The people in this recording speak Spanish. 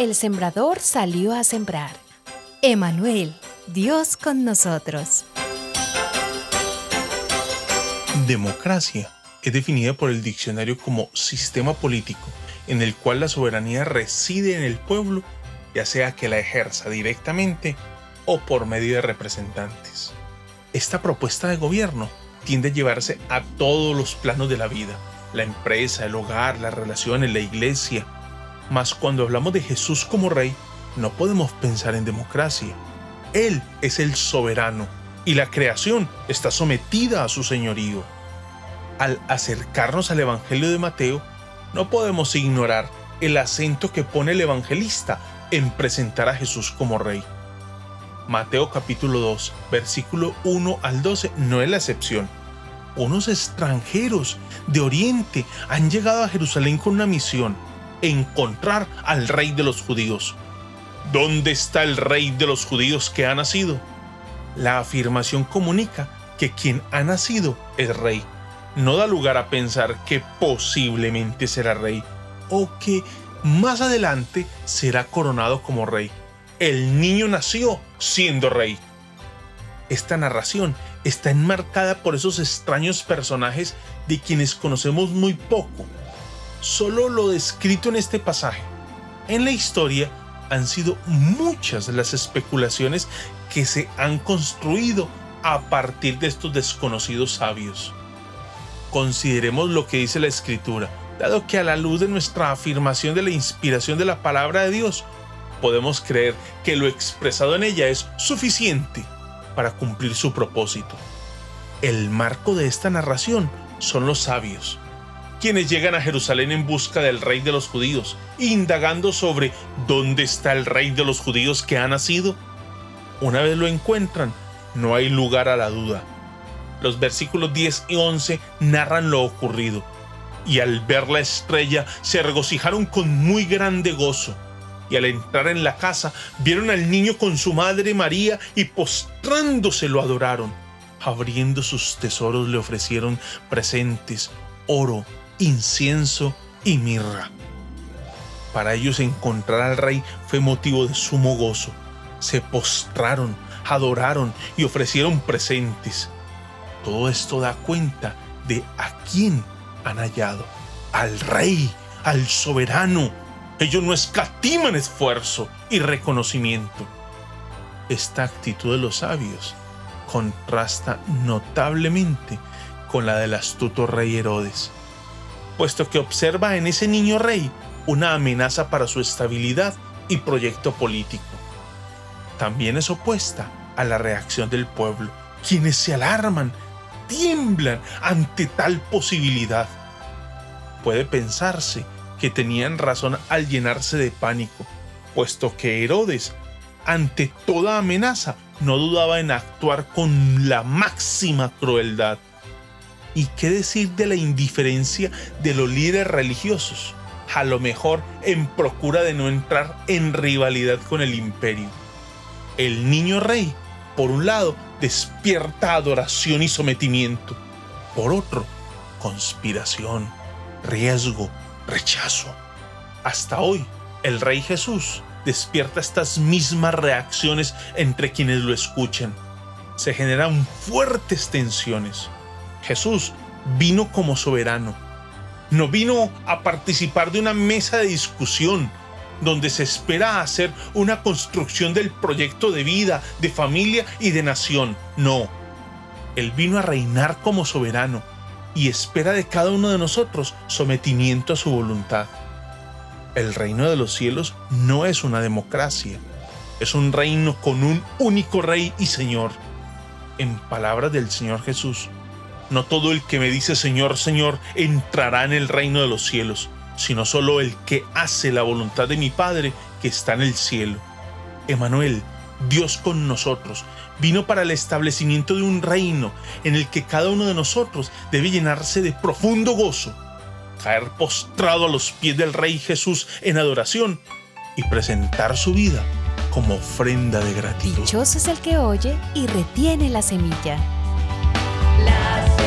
el sembrador salió a sembrar. Emanuel, Dios con nosotros. Democracia es definida por el diccionario como sistema político en el cual la soberanía reside en el pueblo, ya sea que la ejerza directamente o por medio de representantes. Esta propuesta de gobierno tiende a llevarse a todos los planos de la vida, la empresa, el hogar, las relaciones, la iglesia. Mas cuando hablamos de Jesús como rey, no podemos pensar en democracia. Él es el soberano y la creación está sometida a su señorío. Al acercarnos al Evangelio de Mateo, no podemos ignorar el acento que pone el evangelista en presentar a Jesús como rey. Mateo capítulo 2, versículo 1 al 12 no es la excepción. Unos extranjeros de Oriente han llegado a Jerusalén con una misión, encontrar al rey de los judíos. ¿Dónde está el rey de los judíos que ha nacido? La afirmación comunica que quien ha nacido es rey no da lugar a pensar que posiblemente será rey o que más adelante será coronado como rey. El niño nació siendo rey. Esta narración está enmarcada por esos extraños personajes de quienes conocemos muy poco. Solo lo descrito en este pasaje. En la historia han sido muchas las especulaciones que se han construido a partir de estos desconocidos sabios consideremos lo que dice la Escritura, dado que a la luz de nuestra afirmación de la inspiración de la palabra de Dios, podemos creer que lo expresado en ella es suficiente para cumplir su propósito. El marco de esta narración son los sabios, quienes llegan a Jerusalén en busca del rey de los judíos, indagando sobre dónde está el rey de los judíos que ha nacido. Una vez lo encuentran, no hay lugar a la duda los versículos 10 y 11 narran lo ocurrido. Y al ver la estrella se regocijaron con muy grande gozo. Y al entrar en la casa vieron al niño con su madre María y postrándose lo adoraron. Abriendo sus tesoros le ofrecieron presentes, oro, incienso y mirra. Para ellos encontrar al rey fue motivo de sumo gozo. Se postraron, adoraron y ofrecieron presentes. Todo esto da cuenta de a quién han hallado. Al rey, al soberano. Ellos no escatiman esfuerzo y reconocimiento. Esta actitud de los sabios contrasta notablemente con la del astuto rey Herodes, puesto que observa en ese niño rey una amenaza para su estabilidad y proyecto político. También es opuesta a la reacción del pueblo, quienes se alarman tiemblan ante tal posibilidad. Puede pensarse que tenían razón al llenarse de pánico, puesto que Herodes, ante toda amenaza, no dudaba en actuar con la máxima crueldad. ¿Y qué decir de la indiferencia de los líderes religiosos? A lo mejor en procura de no entrar en rivalidad con el imperio. El niño rey, por un lado, despierta adoración y sometimiento. Por otro, conspiración, riesgo, rechazo. Hasta hoy, el Rey Jesús despierta estas mismas reacciones entre quienes lo escuchan. Se generan fuertes tensiones. Jesús vino como soberano. No vino a participar de una mesa de discusión donde se espera hacer una construcción del proyecto de vida, de familia y de nación. No, Él vino a reinar como soberano y espera de cada uno de nosotros sometimiento a su voluntad. El reino de los cielos no es una democracia, es un reino con un único rey y señor. En palabras del Señor Jesús, no todo el que me dice Señor, Señor entrará en el reino de los cielos, sino solo el que hace la voluntad de mi Padre que está en el cielo. Emanuel, Dios con nosotros, vino para el establecimiento de un reino en el que cada uno de nosotros debe llenarse de profundo gozo, caer postrado a los pies del Rey Jesús en adoración y presentar su vida como ofrenda de gratitud. Dichoso es el que oye y retiene la semilla.